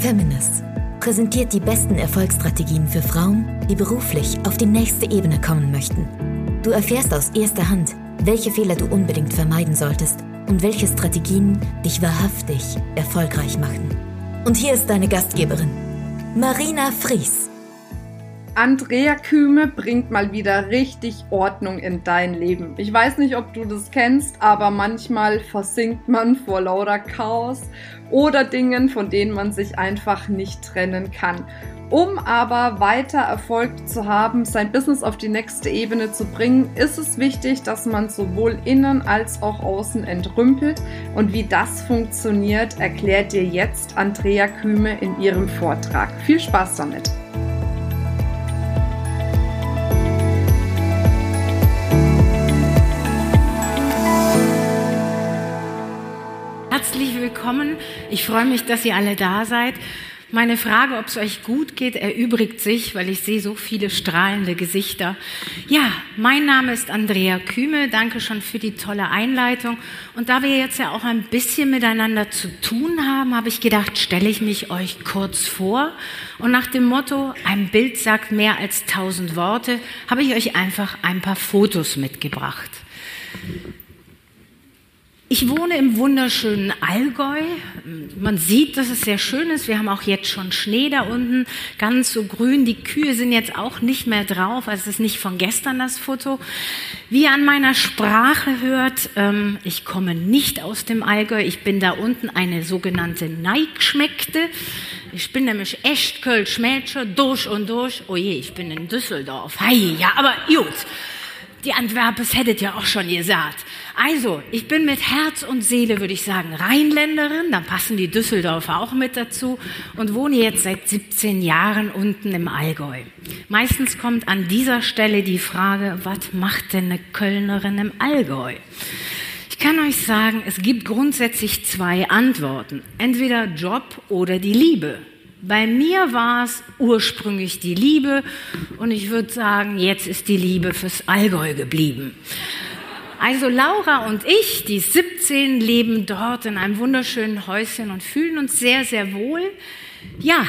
Feminist präsentiert die besten Erfolgsstrategien für Frauen, die beruflich auf die nächste Ebene kommen möchten. Du erfährst aus erster Hand, welche Fehler du unbedingt vermeiden solltest und welche Strategien dich wahrhaftig erfolgreich machen. Und hier ist deine Gastgeberin, Marina Fries. Andrea Küme bringt mal wieder richtig Ordnung in dein Leben. Ich weiß nicht, ob du das kennst, aber manchmal versinkt man vor lauter Chaos oder Dingen, von denen man sich einfach nicht trennen kann. Um aber weiter Erfolg zu haben, sein Business auf die nächste Ebene zu bringen, ist es wichtig, dass man sowohl innen als auch außen entrümpelt. Und wie das funktioniert, erklärt dir jetzt Andrea Küme in ihrem Vortrag. Viel Spaß damit! Herzlich willkommen. Ich freue mich, dass ihr alle da seid. Meine Frage, ob es euch gut geht, erübrigt sich, weil ich sehe so viele strahlende Gesichter. Ja, mein Name ist Andrea Küme. Danke schon für die tolle Einleitung. Und da wir jetzt ja auch ein bisschen miteinander zu tun haben, habe ich gedacht, stelle ich mich euch kurz vor. Und nach dem Motto, ein Bild sagt mehr als tausend Worte, habe ich euch einfach ein paar Fotos mitgebracht. Ich wohne im wunderschönen Allgäu. Man sieht, dass es sehr schön ist. Wir haben auch jetzt schon Schnee da unten, ganz so grün. Die Kühe sind jetzt auch nicht mehr drauf. Also es ist nicht von gestern das Foto. Wie ihr an meiner Sprache hört, ähm, ich komme nicht aus dem Allgäu. Ich bin da unten eine sogenannte Neigschmeckte. Ich bin nämlich echt Kölsch-Mädchen, durch und durch. Oh je, ich bin in Düsseldorf. Hey, ja, aber gut. Die Antwerpes hättet ja auch schon gesagt. Also, ich bin mit Herz und Seele, würde ich sagen, Rheinländerin, dann passen die Düsseldorfer auch mit dazu und wohne jetzt seit 17 Jahren unten im Allgäu. Meistens kommt an dieser Stelle die Frage, was macht denn eine Kölnerin im Allgäu? Ich kann euch sagen, es gibt grundsätzlich zwei Antworten. Entweder Job oder die Liebe. Bei mir war es ursprünglich die Liebe und ich würde sagen, jetzt ist die Liebe fürs Allgäu geblieben. Also Laura und ich, die 17, leben dort in einem wunderschönen Häuschen und fühlen uns sehr, sehr wohl. Ja,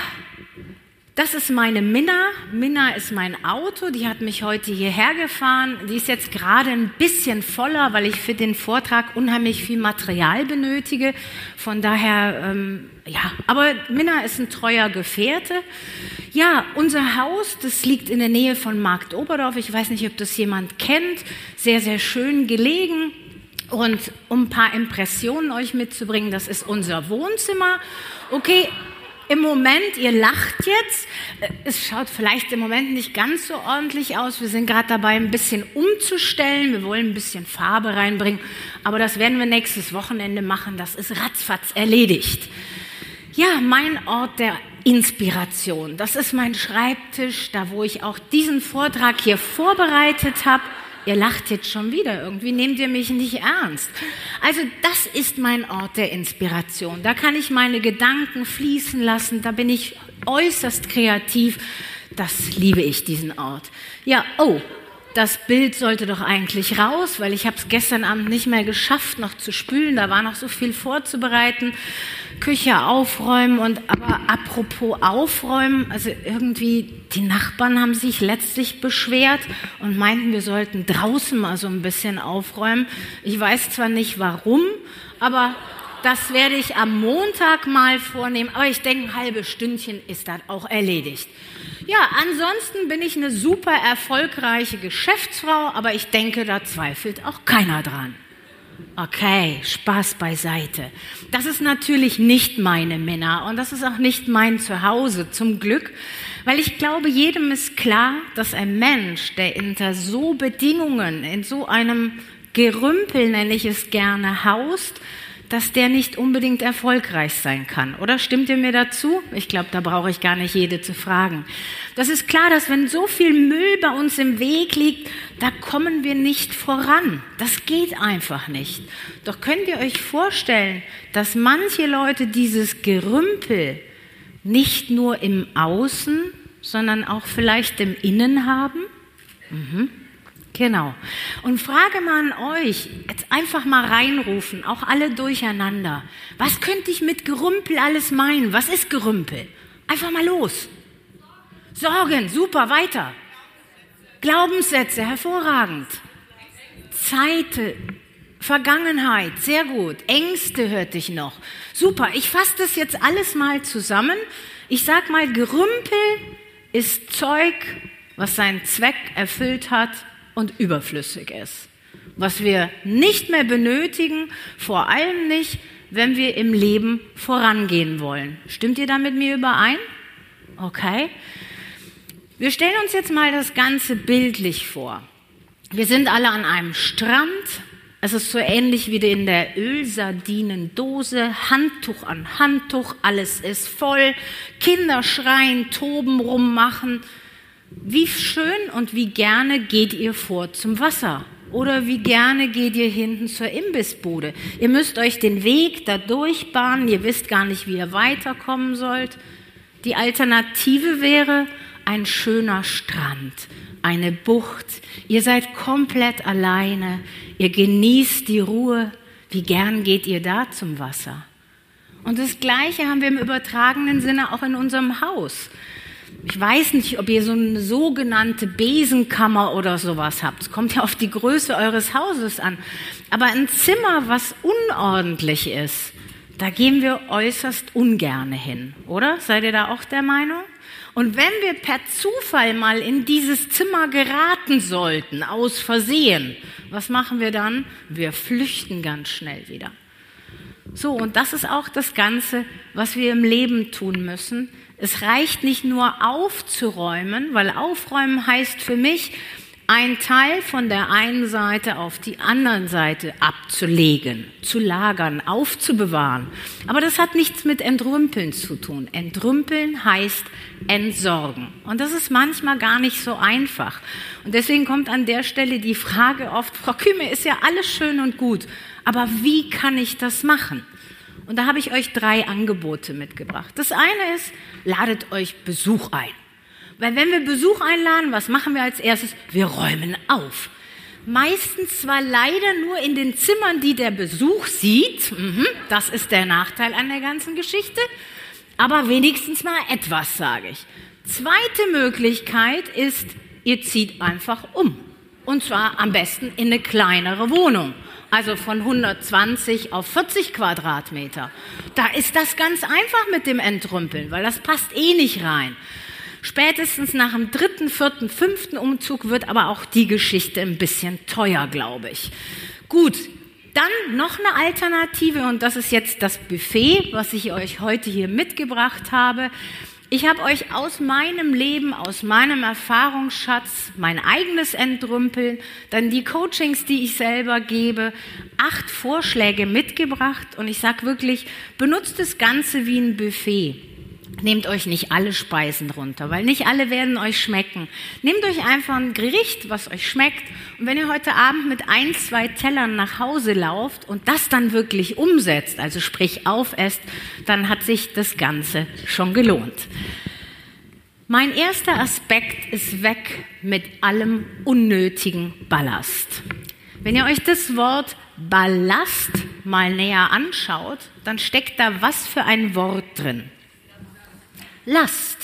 das ist meine Minna. Minna ist mein Auto. Die hat mich heute hierher gefahren. Die ist jetzt gerade ein bisschen voller, weil ich für den Vortrag unheimlich viel Material benötige. Von daher, ähm, ja, aber Minna ist ein treuer Gefährte. Ja, unser Haus, das liegt in der Nähe von Markt Oberdorf. Ich weiß nicht, ob das jemand kennt. Sehr, sehr schön gelegen. Und um ein paar Impressionen euch mitzubringen, das ist unser Wohnzimmer. Okay, im Moment, ihr lacht jetzt, äh, es schaut vielleicht im Moment nicht ganz so ordentlich aus. Wir sind gerade dabei, ein bisschen umzustellen. Wir wollen ein bisschen Farbe reinbringen. Aber das werden wir nächstes Wochenende machen. Das ist ratzfatz erledigt. Ja, mein Ort der Inspiration. Das ist mein Schreibtisch, da wo ich auch diesen Vortrag hier vorbereitet habe. Ihr lacht jetzt schon wieder. Irgendwie nehmt ihr mich nicht ernst. Also das ist mein Ort der Inspiration. Da kann ich meine Gedanken fließen lassen. Da bin ich äußerst kreativ. Das liebe ich, diesen Ort. Ja, oh, das Bild sollte doch eigentlich raus, weil ich habe es gestern Abend nicht mehr geschafft, noch zu spülen. Da war noch so viel vorzubereiten. Küche aufräumen und aber apropos aufräumen, also irgendwie die Nachbarn haben sich letztlich beschwert und meinten, wir sollten draußen mal so ein bisschen aufräumen. Ich weiß zwar nicht warum, aber das werde ich am Montag mal vornehmen, aber ich denke, ein halbes Stündchen ist das auch erledigt. Ja, ansonsten bin ich eine super erfolgreiche Geschäftsfrau, aber ich denke, da zweifelt auch keiner dran. Okay, Spaß beiseite. Das ist natürlich nicht meine Männer und das ist auch nicht mein Zuhause, zum Glück, weil ich glaube, jedem ist klar, dass ein Mensch, der unter so Bedingungen, in so einem Gerümpel, nenne ich es gerne, haust, dass der nicht unbedingt erfolgreich sein kann. Oder stimmt ihr mir dazu? Ich glaube, da brauche ich gar nicht jede zu fragen. Das ist klar, dass wenn so viel Müll bei uns im Weg liegt, da kommen wir nicht voran. Das geht einfach nicht. Doch könnt ihr euch vorstellen, dass manche Leute dieses Gerümpel nicht nur im Außen, sondern auch vielleicht im Innen haben? Mhm. Genau. Und frage mal an euch, jetzt einfach mal reinrufen, auch alle durcheinander. Was könnte ich mit Gerümpel alles meinen? Was ist Gerümpel? Einfach mal los. Sorgen, super, weiter. Glaubenssätze, hervorragend. Zeit, Vergangenheit, sehr gut. Ängste hörte ich noch. Super, ich fasse das jetzt alles mal zusammen. Ich sag mal, Gerümpel ist Zeug, was seinen Zweck erfüllt hat und überflüssig ist. Was wir nicht mehr benötigen, vor allem nicht, wenn wir im Leben vorangehen wollen. Stimmt ihr da mit mir überein? Okay. Wir stellen uns jetzt mal das Ganze bildlich vor. Wir sind alle an einem Strand. Es ist so ähnlich wie in der Ölsardinendose. Handtuch an Handtuch, alles ist voll. Kinder schreien, toben, rummachen. Wie schön und wie gerne geht ihr vor zum Wasser? Oder wie gerne geht ihr hinten zur Imbissbude? Ihr müsst euch den Weg da durchbahnen, ihr wisst gar nicht, wie ihr weiterkommen sollt. Die Alternative wäre ein schöner Strand, eine Bucht. Ihr seid komplett alleine, ihr genießt die Ruhe. Wie gern geht ihr da zum Wasser? Und das Gleiche haben wir im übertragenen Sinne auch in unserem Haus. Ich weiß nicht, ob ihr so eine sogenannte Besenkammer oder sowas habt. Es kommt ja auf die Größe eures Hauses an. Aber ein Zimmer, was unordentlich ist, da gehen wir äußerst ungerne hin, oder? Seid ihr da auch der Meinung? Und wenn wir per Zufall mal in dieses Zimmer geraten sollten, aus Versehen, was machen wir dann? Wir flüchten ganz schnell wieder. So, und das ist auch das Ganze, was wir im Leben tun müssen. Es reicht nicht nur aufzuräumen, weil aufräumen heißt für mich, ein Teil von der einen Seite auf die anderen Seite abzulegen, zu lagern, aufzubewahren. Aber das hat nichts mit Entrümpeln zu tun. Entrümpeln heißt entsorgen. Und das ist manchmal gar nicht so einfach. Und deswegen kommt an der Stelle die Frage oft, Frau Küme, ist ja alles schön und gut, aber wie kann ich das machen? Und da habe ich euch drei Angebote mitgebracht. Das eine ist, ladet euch Besuch ein. Weil wenn wir Besuch einladen, was machen wir als erstes? Wir räumen auf. Meistens zwar leider nur in den Zimmern, die der Besuch sieht. Mhm, das ist der Nachteil an der ganzen Geschichte. Aber wenigstens mal etwas, sage ich. Zweite Möglichkeit ist, ihr zieht einfach um. Und zwar am besten in eine kleinere Wohnung also von 120 auf 40 Quadratmeter. Da ist das ganz einfach mit dem Entrümpeln, weil das passt eh nicht rein. Spätestens nach dem dritten, vierten, fünften Umzug wird aber auch die Geschichte ein bisschen teuer, glaube ich. Gut, dann noch eine Alternative und das ist jetzt das Buffet, was ich euch heute hier mitgebracht habe. Ich habe euch aus meinem Leben, aus meinem Erfahrungsschatz, mein eigenes Entrümpeln, dann die Coachings, die ich selber gebe, acht Vorschläge mitgebracht und ich sage wirklich, benutzt das Ganze wie ein Buffet. Nehmt euch nicht alle Speisen runter, weil nicht alle werden euch schmecken. Nehmt euch einfach ein Gericht, was euch schmeckt. Und wenn ihr heute Abend mit ein, zwei Tellern nach Hause lauft und das dann wirklich umsetzt, also sprich aufesst, dann hat sich das Ganze schon gelohnt. Mein erster Aspekt ist weg mit allem unnötigen Ballast. Wenn ihr euch das Wort Ballast mal näher anschaut, dann steckt da was für ein Wort drin. Last.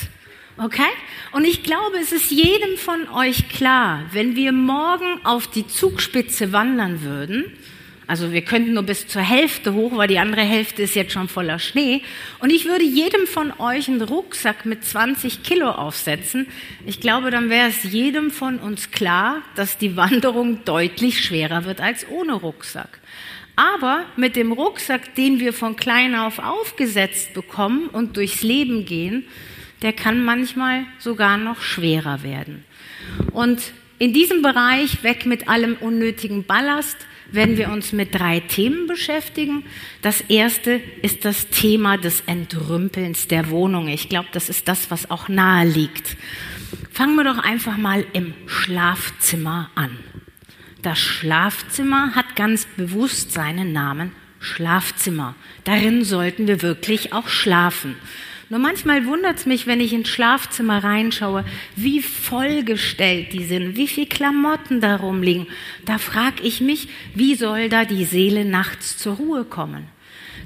Okay? Und ich glaube, es ist jedem von euch klar, wenn wir morgen auf die Zugspitze wandern würden, also wir könnten nur bis zur Hälfte hoch, weil die andere Hälfte ist jetzt schon voller Schnee. Und ich würde jedem von euch einen Rucksack mit 20 Kilo aufsetzen. Ich glaube, dann wäre es jedem von uns klar, dass die Wanderung deutlich schwerer wird als ohne Rucksack. Aber mit dem Rucksack, den wir von klein auf aufgesetzt bekommen und durchs Leben gehen, der kann manchmal sogar noch schwerer werden. Und in diesem Bereich, weg mit allem unnötigen Ballast, werden wir uns mit drei Themen beschäftigen. Das erste ist das Thema des Entrümpelns der Wohnung. Ich glaube, das ist das, was auch nahe liegt. Fangen wir doch einfach mal im Schlafzimmer an. Das Schlafzimmer hat ganz bewusst seinen Namen Schlafzimmer. Darin sollten wir wirklich auch schlafen. Nur manchmal wundert es mich, wenn ich ins Schlafzimmer reinschaue, wie vollgestellt die sind, wie viel Klamotten da rumliegen. Da frage ich mich, wie soll da die Seele nachts zur Ruhe kommen?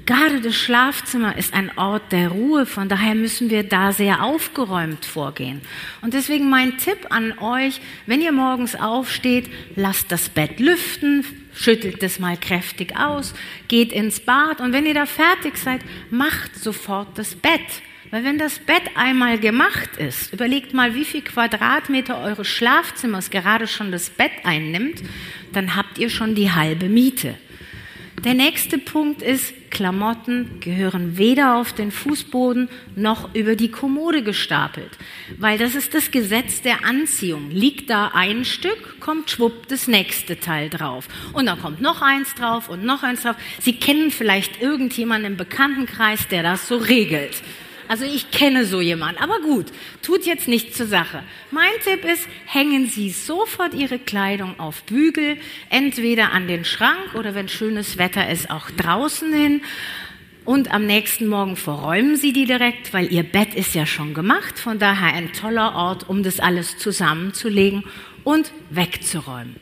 Gerade das Schlafzimmer ist ein Ort der Ruhe, von daher müssen wir da sehr aufgeräumt vorgehen. Und deswegen mein Tipp an euch, wenn ihr morgens aufsteht, lasst das Bett lüften, schüttelt es mal kräftig aus, geht ins Bad und wenn ihr da fertig seid, macht sofort das Bett. Weil wenn das Bett einmal gemacht ist, überlegt mal, wie viel Quadratmeter eures Schlafzimmers gerade schon das Bett einnimmt, dann habt ihr schon die halbe Miete. Der nächste Punkt ist, Klamotten gehören weder auf den Fußboden noch über die Kommode gestapelt, weil das ist das Gesetz der Anziehung. Liegt da ein Stück, kommt schwupp das nächste Teil drauf und dann kommt noch eins drauf und noch eins drauf. Sie kennen vielleicht irgendjemanden im Bekanntenkreis, der das so regelt. Also ich kenne so jemanden. Aber gut, tut jetzt nichts zur Sache. Mein Tipp ist, hängen Sie sofort Ihre Kleidung auf Bügel, entweder an den Schrank oder wenn schönes Wetter ist, auch draußen hin. Und am nächsten Morgen verräumen Sie die direkt, weil Ihr Bett ist ja schon gemacht. Von daher ein toller Ort, um das alles zusammenzulegen und wegzuräumen.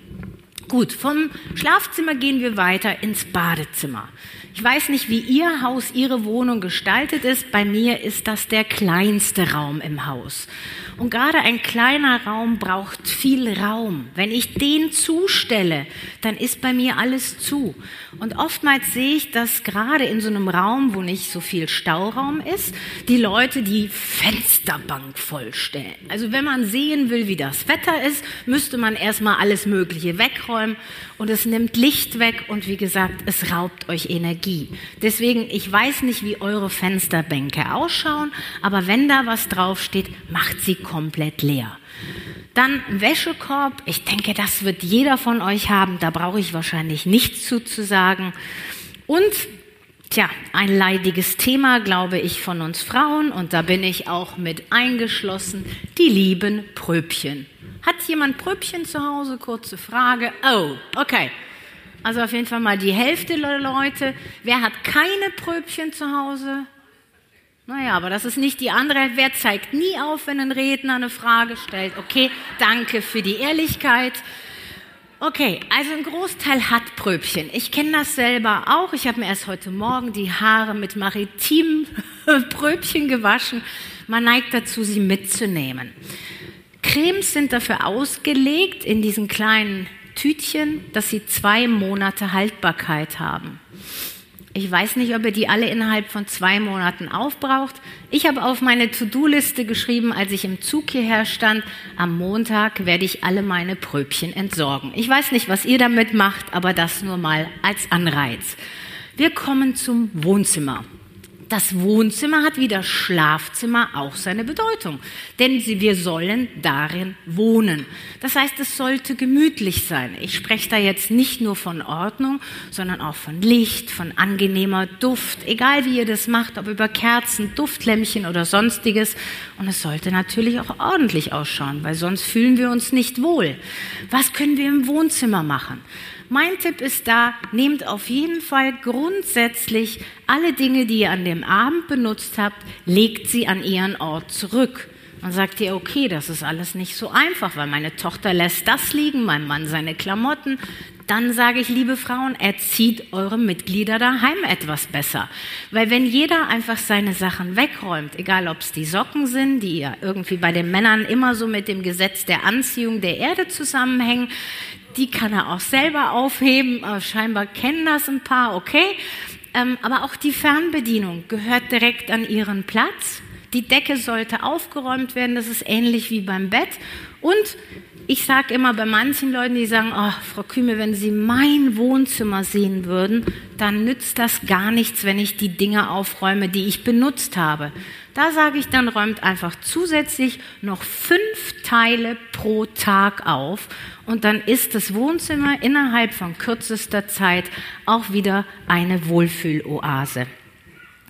Gut, vom Schlafzimmer gehen wir weiter ins Badezimmer. Ich weiß nicht, wie Ihr Haus, Ihre Wohnung gestaltet ist. Bei mir ist das der kleinste Raum im Haus. Und gerade ein kleiner Raum braucht viel Raum. Wenn ich den zustelle, dann ist bei mir alles zu. Und oftmals sehe ich, dass gerade in so einem Raum, wo nicht so viel Stauraum ist, die Leute die Fensterbank vollstellen. Also wenn man sehen will, wie das Wetter ist, müsste man erstmal alles Mögliche wegräumen und es nimmt Licht weg und wie gesagt, es raubt euch Energie. Deswegen, ich weiß nicht, wie eure Fensterbänke ausschauen, aber wenn da was draufsteht, macht sie komplett leer. Dann Wäschekorb. Ich denke, das wird jeder von euch haben. Da brauche ich wahrscheinlich nichts zu, zu sagen. Und Tja, ein leidiges Thema, glaube ich, von uns Frauen, und da bin ich auch mit eingeschlossen, die lieben Pröbchen. Hat jemand Pröbchen zu Hause? Kurze Frage. Oh, okay. Also auf jeden Fall mal die Hälfte der Leute. Wer hat keine Pröbchen zu Hause? Naja, aber das ist nicht die andere. Wer zeigt nie auf, wenn ein Redner eine Frage stellt? Okay, danke für die Ehrlichkeit. Okay, also ein Großteil hat Pröbchen. Ich kenne das selber auch. Ich habe mir erst heute Morgen die Haare mit maritimen Pröbchen gewaschen. Man neigt dazu, sie mitzunehmen. Cremes sind dafür ausgelegt in diesen kleinen Tütchen, dass sie zwei Monate Haltbarkeit haben. Ich weiß nicht, ob ihr die alle innerhalb von zwei Monaten aufbraucht. Ich habe auf meine To-Do-Liste geschrieben, als ich im Zug hierher stand, am Montag werde ich alle meine Pröbchen entsorgen. Ich weiß nicht, was ihr damit macht, aber das nur mal als Anreiz. Wir kommen zum Wohnzimmer das Wohnzimmer hat wie das Schlafzimmer auch seine Bedeutung. Denn wir sollen darin wohnen. Das heißt, es sollte gemütlich sein. Ich spreche da jetzt nicht nur von Ordnung, sondern auch von Licht, von angenehmer Duft. Egal wie ihr das macht, ob über Kerzen, Duftlämmchen oder sonstiges. Und es sollte natürlich auch ordentlich ausschauen, weil sonst fühlen wir uns nicht wohl. Was können wir im Wohnzimmer machen? Mein Tipp ist da, nehmt auf jeden Fall grundsätzlich alle Dinge, die ihr an dem Abend benutzt habt, legt sie an ihren Ort zurück. Dann sagt ihr, okay, das ist alles nicht so einfach, weil meine Tochter lässt das liegen, mein Mann seine Klamotten. Dann sage ich, liebe Frauen, erzieht eure Mitglieder daheim etwas besser. Weil wenn jeder einfach seine Sachen wegräumt, egal ob es die Socken sind, die ja irgendwie bei den Männern immer so mit dem Gesetz der Anziehung der Erde zusammenhängen, die kann er auch selber aufheben. Scheinbar kennen das ein paar, okay. Ähm, aber auch die Fernbedienung gehört direkt an ihren Platz. Die Decke sollte aufgeräumt werden, das ist ähnlich wie beim Bett. Und ich sage immer bei manchen Leuten, die sagen, oh, Frau Küme, wenn Sie mein Wohnzimmer sehen würden, dann nützt das gar nichts, wenn ich die Dinge aufräume, die ich benutzt habe. Da sage ich dann, räumt einfach zusätzlich noch fünf Teile pro Tag auf und dann ist das Wohnzimmer innerhalb von kürzester Zeit auch wieder eine Wohlfühloase.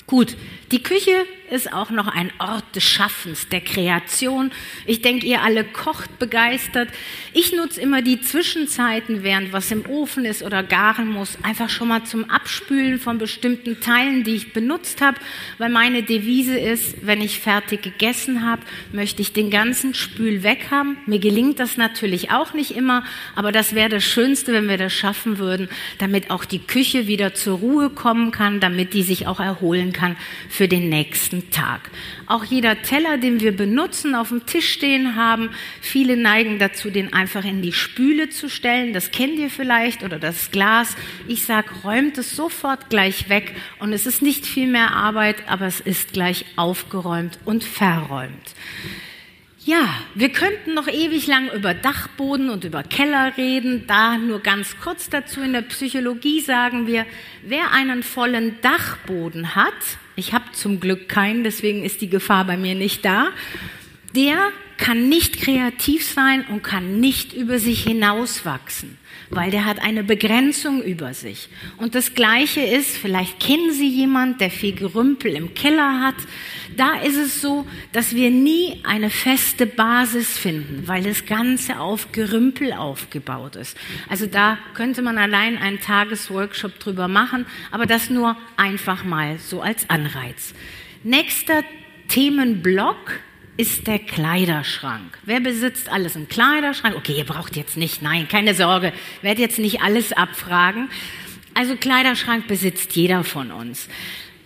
Gut, Die Küche ist auch noch ein Ort des Schaffens, der Kreation. Ich denke, ihr alle kocht begeistert. Ich nutze immer die Zwischenzeiten, während was im Ofen ist oder garen muss, einfach schon mal zum Abspülen von bestimmten Teilen, die ich benutzt habe, weil meine Devise ist, wenn ich fertig gegessen habe, möchte ich den ganzen Spül weg haben. Mir gelingt das natürlich auch nicht immer, aber das wäre das Schönste, wenn wir das schaffen würden, damit auch die Küche wieder zur Ruhe kommen kann, damit die sich auch erholen kann für den nächsten Tag. Auch jeder Teller, den wir benutzen, auf dem Tisch stehen haben, viele neigen dazu, den einfach in die Spüle zu stellen. Das kennt ihr vielleicht oder das Glas. Ich sage, räumt es sofort gleich weg und es ist nicht viel mehr Arbeit, aber es ist gleich aufgeräumt und verräumt. Ja, wir könnten noch ewig lang über Dachboden und über Keller reden. Da nur ganz kurz dazu. In der Psychologie sagen wir, wer einen vollen Dachboden hat, ich habe zum Glück keinen, deswegen ist die Gefahr bei mir nicht da. Der kann nicht kreativ sein und kann nicht über sich hinauswachsen, weil der hat eine Begrenzung über sich. Und das Gleiche ist, vielleicht kennen Sie jemand, der viel Gerümpel im Keller hat. Da ist es so, dass wir nie eine feste Basis finden, weil das Ganze auf Gerümpel aufgebaut ist. Also da könnte man allein einen Tagesworkshop drüber machen, aber das nur einfach mal so als Anreiz. Nächster Themenblock ist der Kleiderschrank. Wer besitzt alles im Kleiderschrank? Okay, ihr braucht jetzt nicht, nein, keine Sorge, werde jetzt nicht alles abfragen. Also Kleiderschrank besitzt jeder von uns.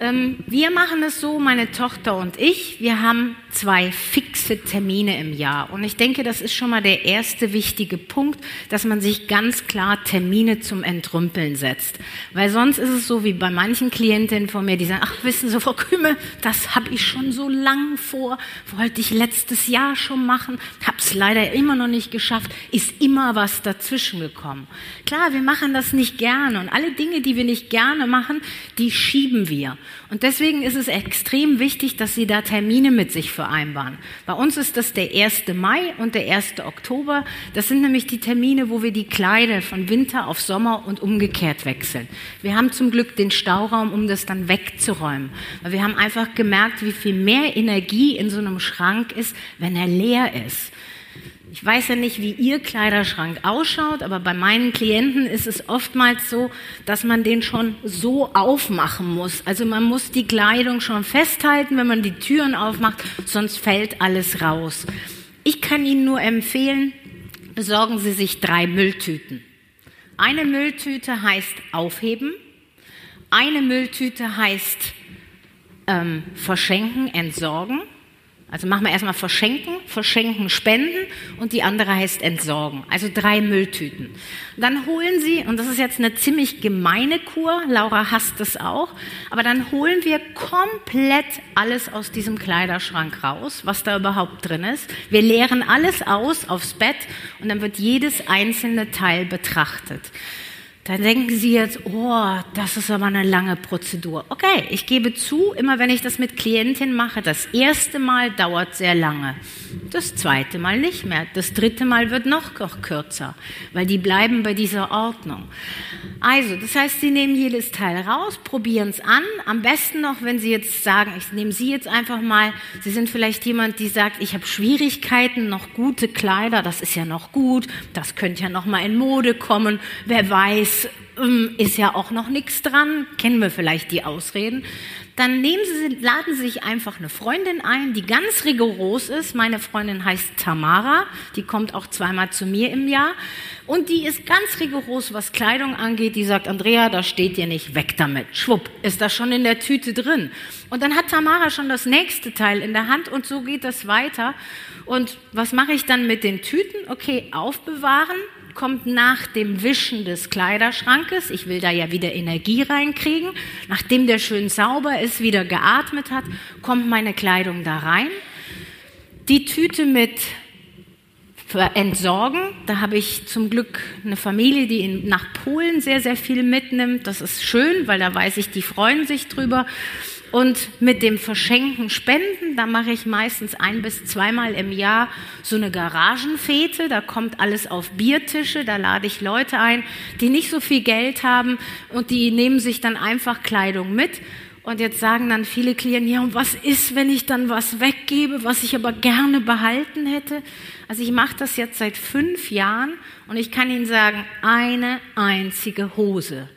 Ähm, wir machen es so, meine Tochter und ich, wir haben zwei fixe Termine im Jahr. Und ich denke, das ist schon mal der erste wichtige Punkt, dass man sich ganz klar Termine zum Entrümpeln setzt. Weil sonst ist es so wie bei manchen Klientinnen von mir, die sagen, ach, wissen Sie, Frau Kümmel, das habe ich schon so lang vor, wollte ich letztes Jahr schon machen, habe es leider immer noch nicht geschafft, ist immer was dazwischen gekommen. Klar, wir machen das nicht gerne und alle Dinge, die wir nicht gerne machen, die schieben wir. Und deswegen ist es extrem wichtig, dass Sie da Termine mit sich vereinbaren. Bei uns ist das der 1. Mai und der 1. Oktober. Das sind nämlich die Termine, wo wir die Kleider von Winter auf Sommer und umgekehrt wechseln. Wir haben zum Glück den Stauraum, um das dann wegzuräumen. Weil wir haben einfach gemerkt, wie viel mehr Energie in so einem Schrank ist, wenn er leer ist. Ich weiß ja nicht, wie Ihr Kleiderschrank ausschaut, aber bei meinen Klienten ist es oftmals so, dass man den schon so aufmachen muss. Also man muss die Kleidung schon festhalten, wenn man die Türen aufmacht, sonst fällt alles raus. Ich kann Ihnen nur empfehlen, besorgen Sie sich drei Mülltüten. Eine Mülltüte heißt aufheben, eine Mülltüte heißt ähm, verschenken, entsorgen also machen wir erstmal verschenken, verschenken, spenden und die andere heißt entsorgen. Also drei Mülltüten. Dann holen Sie, und das ist jetzt eine ziemlich gemeine Kur, Laura hasst es auch, aber dann holen wir komplett alles aus diesem Kleiderschrank raus, was da überhaupt drin ist. Wir leeren alles aus aufs Bett und dann wird jedes einzelne Teil betrachtet. Dann denken Sie jetzt, oh, das ist aber eine lange Prozedur. Okay, ich gebe zu, immer wenn ich das mit Klientinnen mache, das erste Mal dauert sehr lange. Das zweite Mal nicht mehr. Das dritte Mal wird noch kürzer, weil die bleiben bei dieser Ordnung. Also, das heißt, Sie nehmen jedes Teil raus, probieren es an. Am besten noch, wenn Sie jetzt sagen, ich nehme Sie jetzt einfach mal, Sie sind vielleicht jemand, die sagt, ich habe Schwierigkeiten, noch gute Kleider, das ist ja noch gut, das könnte ja noch mal in Mode kommen. Wer weiß, ähm, ist ja auch noch nichts dran, kennen wir vielleicht die Ausreden. Dann nehmen Sie, laden Sie sich einfach eine Freundin ein, die ganz rigoros ist. Meine Freundin heißt Tamara, die kommt auch zweimal zu mir im Jahr. Und die ist ganz rigoros, was Kleidung angeht. Die sagt, Andrea, da steht dir nicht weg damit. Schwupp, ist das schon in der Tüte drin. Und dann hat Tamara schon das nächste Teil in der Hand und so geht das weiter. Und was mache ich dann mit den Tüten? Okay, aufbewahren, kommt nach dem Wischen des Kleiderschrankes. Ich will da ja wieder Energie reinkriegen. Nachdem der schön sauber ist, wieder geatmet hat, kommt meine Kleidung da rein. Die Tüte mit Entsorgen, da habe ich zum Glück eine Familie, die nach Polen sehr, sehr viel mitnimmt. Das ist schön, weil da weiß ich, die freuen sich drüber. Und mit dem Verschenken Spenden, da mache ich meistens ein bis zweimal im Jahr so eine Garagenfete. Da kommt alles auf Biertische. Da lade ich Leute ein, die nicht so viel Geld haben und die nehmen sich dann einfach Kleidung mit. Und jetzt sagen dann viele Klienten, ja, und was ist, wenn ich dann was weggebe, was ich aber gerne behalten hätte? Also ich mache das jetzt seit fünf Jahren und ich kann Ihnen sagen, eine einzige Hose.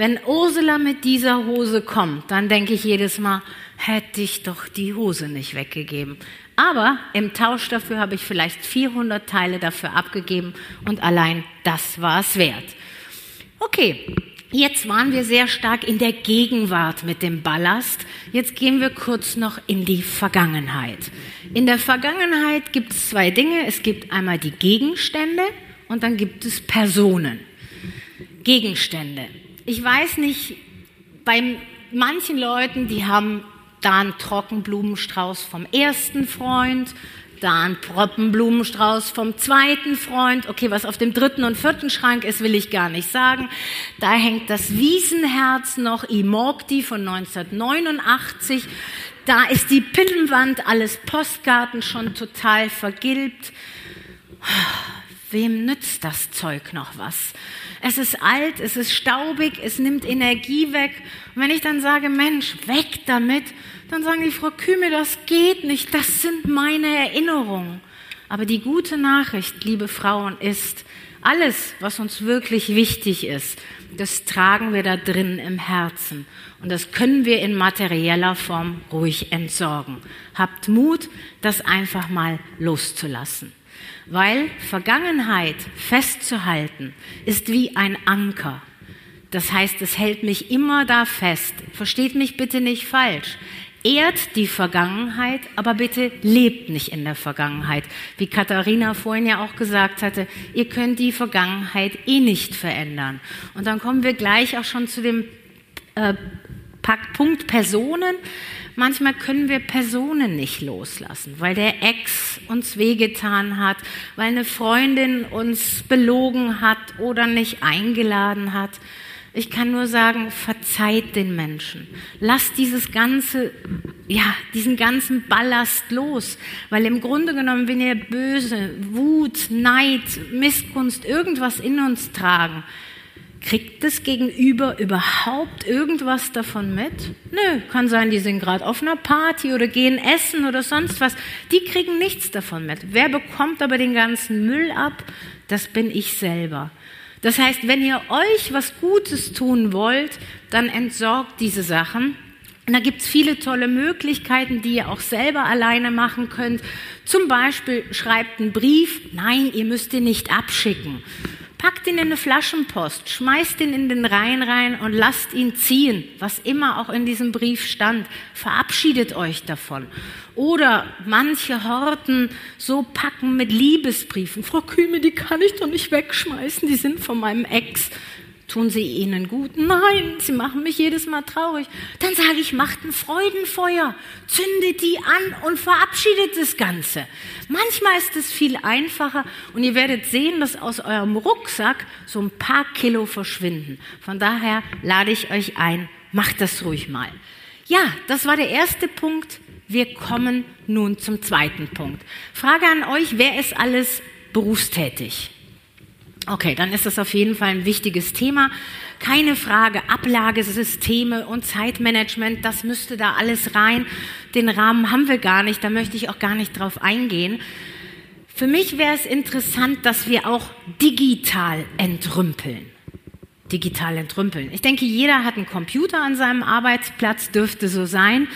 Wenn Ursula mit dieser Hose kommt, dann denke ich jedes Mal, hätte ich doch die Hose nicht weggegeben. Aber im Tausch dafür habe ich vielleicht 400 Teile dafür abgegeben und allein das war es wert. Okay, Jetzt waren wir sehr stark in der Gegenwart mit dem Ballast. Jetzt gehen wir kurz noch in die Vergangenheit. In der Vergangenheit gibt es zwei Dinge. Es gibt einmal die Gegenstände und dann gibt es Personen. Gegenstände. Ich weiß nicht, bei manchen Leuten, die haben da einen Trockenblumenstrauß vom ersten Freund, da ein Proppenblumenstrauß vom zweiten Freund. Okay, was auf dem dritten und vierten Schrank ist, will ich gar nicht sagen. Da hängt das Wiesenherz noch, Imogdi von 1989. Da ist die Pinnwand, alles Postkarten schon total vergilbt. Wem nützt das Zeug noch was? Es ist alt, es ist staubig, es nimmt Energie weg. Und wenn ich dann sage, Mensch, weg damit, dann sagen die, Frau Küme, das geht nicht, das sind meine Erinnerungen. Aber die gute Nachricht, liebe Frauen, ist, alles, was uns wirklich wichtig ist, das tragen wir da drin im Herzen. Und das können wir in materieller Form ruhig entsorgen. Habt Mut, das einfach mal loszulassen. Weil Vergangenheit festzuhalten ist wie ein Anker. Das heißt, es hält mich immer da fest. Versteht mich bitte nicht falsch ehrt die Vergangenheit, aber bitte lebt nicht in der Vergangenheit. Wie Katharina vorhin ja auch gesagt hatte, ihr könnt die Vergangenheit eh nicht verändern. Und dann kommen wir gleich auch schon zu dem äh, Punkt Personen. Manchmal können wir Personen nicht loslassen, weil der Ex uns wehgetan hat, weil eine Freundin uns belogen hat oder nicht eingeladen hat. Ich kann nur sagen, verzeiht den Menschen. Lasst dieses ganze, ja, diesen ganzen Ballast los. Weil im Grunde genommen, wenn ihr böse, Wut, Neid, Missgunst, irgendwas in uns tragen, kriegt das Gegenüber überhaupt irgendwas davon mit? Nö, kann sein, die sind gerade auf einer Party oder gehen essen oder sonst was. Die kriegen nichts davon mit. Wer bekommt aber den ganzen Müll ab? Das bin ich selber. Das heißt, wenn ihr euch was Gutes tun wollt, dann entsorgt diese Sachen. Und da gibt's viele tolle Möglichkeiten, die ihr auch selber alleine machen könnt. Zum Beispiel schreibt einen Brief. Nein, ihr müsst ihn nicht abschicken. Packt ihn in eine Flaschenpost, schmeißt ihn in den Rhein rein und lasst ihn ziehen, was immer auch in diesem Brief stand. Verabschiedet euch davon. Oder manche horten so Packen mit Liebesbriefen. Frau Küme, die kann ich doch nicht wegschmeißen, die sind von meinem Ex. Tun sie ihnen gut? Nein, sie machen mich jedes Mal traurig. Dann sage ich, macht ein Freudenfeuer, zündet die an und verabschiedet das Ganze. Manchmal ist es viel einfacher und ihr werdet sehen, dass aus eurem Rucksack so ein paar Kilo verschwinden. Von daher lade ich euch ein, macht das ruhig mal. Ja, das war der erste Punkt. Wir kommen nun zum zweiten Punkt. Frage an euch, wer ist alles berufstätig? Okay, dann ist das auf jeden Fall ein wichtiges Thema. Keine Frage, Ablagesysteme und Zeitmanagement, das müsste da alles rein. Den Rahmen haben wir gar nicht, da möchte ich auch gar nicht drauf eingehen. Für mich wäre es interessant, dass wir auch digital entrümpeln. Digital entrümpeln. Ich denke, jeder hat einen Computer an seinem Arbeitsplatz, dürfte so sein.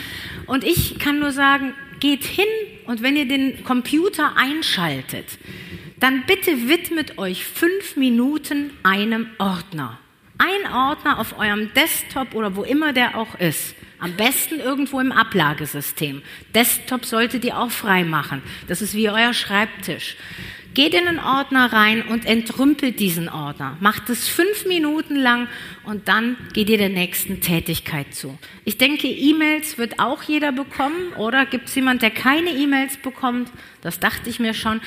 Und ich kann nur sagen, geht hin und wenn ihr den Computer einschaltet, dann bitte widmet euch fünf Minuten einem Ordner. Ein Ordner auf eurem Desktop oder wo immer der auch ist. Am besten irgendwo im Ablagesystem. Desktop solltet ihr auch frei machen. Das ist wie euer Schreibtisch. Geht in den Ordner rein und entrümpelt diesen Ordner. Macht es fünf Minuten lang und dann geht ihr der nächsten Tätigkeit zu. Ich denke, E-Mails wird auch jeder bekommen, oder? Gibt es jemand, der keine E-Mails bekommt? Das dachte ich mir schon.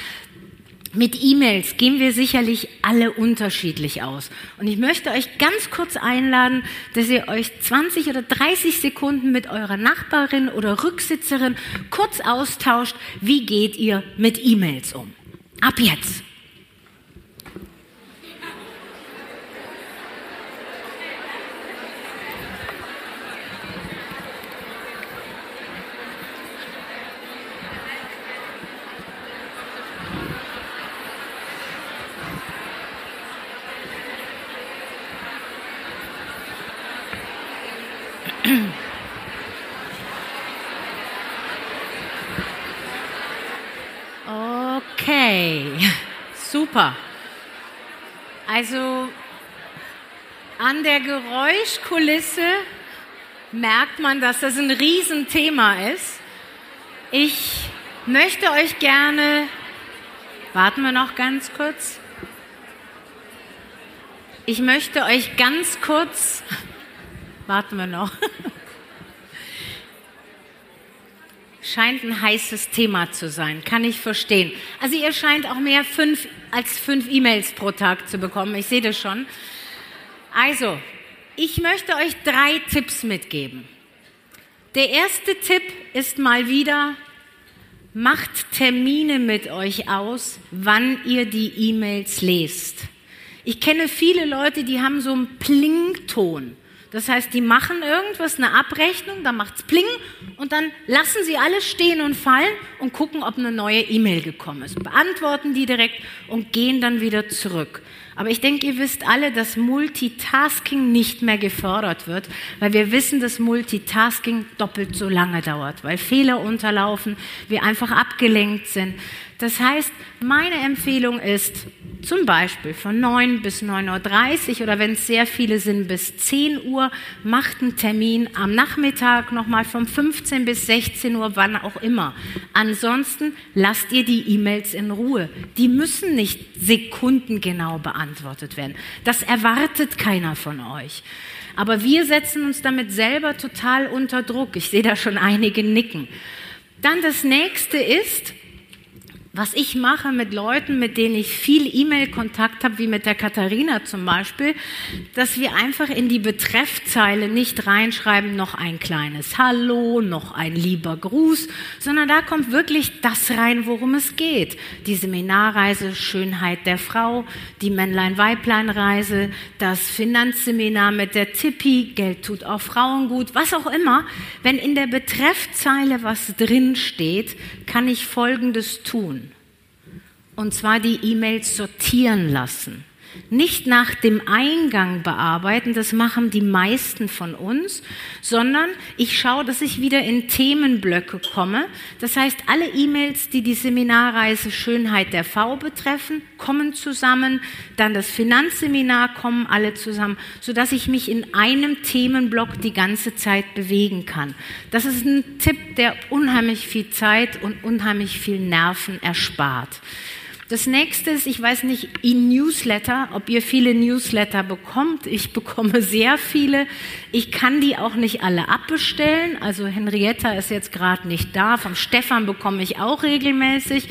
Mit E-Mails gehen wir sicherlich alle unterschiedlich aus. Und ich möchte euch ganz kurz einladen, dass ihr euch 20 oder 30 Sekunden mit eurer Nachbarin oder Rücksitzerin kurz austauscht, wie geht ihr mit E-Mails um. Ab jetzt. Okay, super. Also an der Geräuschkulisse merkt man, dass das ein Riesenthema ist. Ich möchte euch gerne, warten wir noch ganz kurz, ich möchte euch ganz kurz, warten wir noch, scheint ein heißes Thema zu sein, kann ich verstehen. Also ihr scheint auch mehr fünf, als fünf E-Mails pro Tag zu bekommen, ich sehe das schon. Also, ich möchte euch drei Tipps mitgeben. Der erste Tipp ist mal wieder, macht Termine mit euch aus, wann ihr die E-Mails lest. Ich kenne viele Leute, die haben so einen Plington. Das heißt, die machen irgendwas, eine Abrechnung, dann macht's Pling und dann lassen sie alles stehen und fallen und gucken, ob eine neue E-Mail gekommen ist. Beantworten die direkt und gehen dann wieder zurück. Aber ich denke, ihr wisst alle, dass Multitasking nicht mehr gefördert wird, weil wir wissen, dass Multitasking doppelt so lange dauert, weil Fehler unterlaufen, wir einfach abgelenkt sind. Das heißt, meine Empfehlung ist zum Beispiel von 9 bis 9.30 Uhr oder wenn es sehr viele sind, bis 10 Uhr, macht einen Termin am Nachmittag nochmal von 15 bis 16 Uhr, wann auch immer. Ansonsten lasst ihr die E-Mails in Ruhe. Die müssen nicht sekundengenau beantwortet werden. Das erwartet keiner von euch. Aber wir setzen uns damit selber total unter Druck. Ich sehe da schon einige nicken. Dann das nächste ist, was ich mache mit Leuten, mit denen ich viel E-Mail-Kontakt habe, wie mit der Katharina zum Beispiel, dass wir einfach in die Betreffzeile nicht reinschreiben, noch ein kleines Hallo, noch ein lieber Gruß, sondern da kommt wirklich das rein, worum es geht. Die Seminarreise Schönheit der Frau, die Männlein-Weiblein-Reise, das Finanzseminar mit der Tippi, Geld tut auch Frauen gut, was auch immer. Wenn in der Betreffzeile was drin steht, kann ich Folgendes tun und zwar die E-Mails sortieren lassen. Nicht nach dem Eingang bearbeiten, das machen die meisten von uns, sondern ich schaue, dass ich wieder in Themenblöcke komme. Das heißt, alle E-Mails, die die Seminarreise Schönheit der V betreffen, kommen zusammen. Dann das Finanzseminar kommen alle zusammen, sodass ich mich in einem Themenblock die ganze Zeit bewegen kann. Das ist ein Tipp, der unheimlich viel Zeit und unheimlich viel Nerven erspart. Das nächste ist, ich weiß nicht, E-Newsletter, ob ihr viele Newsletter bekommt. Ich bekomme sehr viele. Ich kann die auch nicht alle abbestellen. Also Henrietta ist jetzt gerade nicht da. Vom Stefan bekomme ich auch regelmäßig.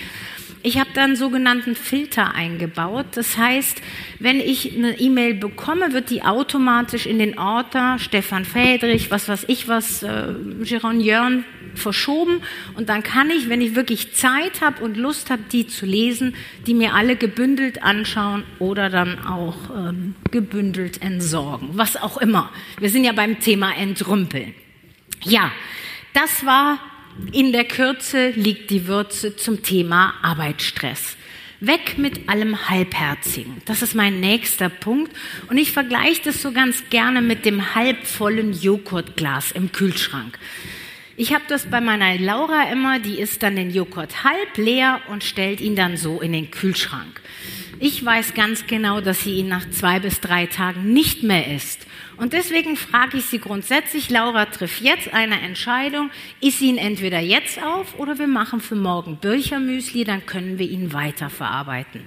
Ich habe da einen sogenannten Filter eingebaut. Das heißt, wenn ich eine E-Mail bekomme, wird die automatisch in den Ordner Stefan Fädrich, was weiß ich was, äh, Giron Jörn verschoben. Und dann kann ich, wenn ich wirklich Zeit habe und Lust habe, die zu lesen, die mir alle gebündelt anschauen oder dann auch ähm, gebündelt entsorgen. Was auch immer. Wir sind ja beim Thema Entrümpeln. Ja, das war in der Kürze liegt die Würze zum Thema Arbeitsstress. Weg mit allem Halbherzigen. Das ist mein nächster Punkt. Und ich vergleiche das so ganz gerne mit dem halbvollen Joghurtglas im Kühlschrank. Ich habe das bei meiner Laura immer, die isst dann den Joghurt halb leer und stellt ihn dann so in den Kühlschrank. Ich weiß ganz genau, dass sie ihn nach zwei bis drei Tagen nicht mehr isst. Und deswegen frage ich sie grundsätzlich, Laura, triff jetzt eine Entscheidung, isst ihn entweder jetzt auf oder wir machen für morgen Birchermüsli, dann können wir ihn weiterverarbeiten.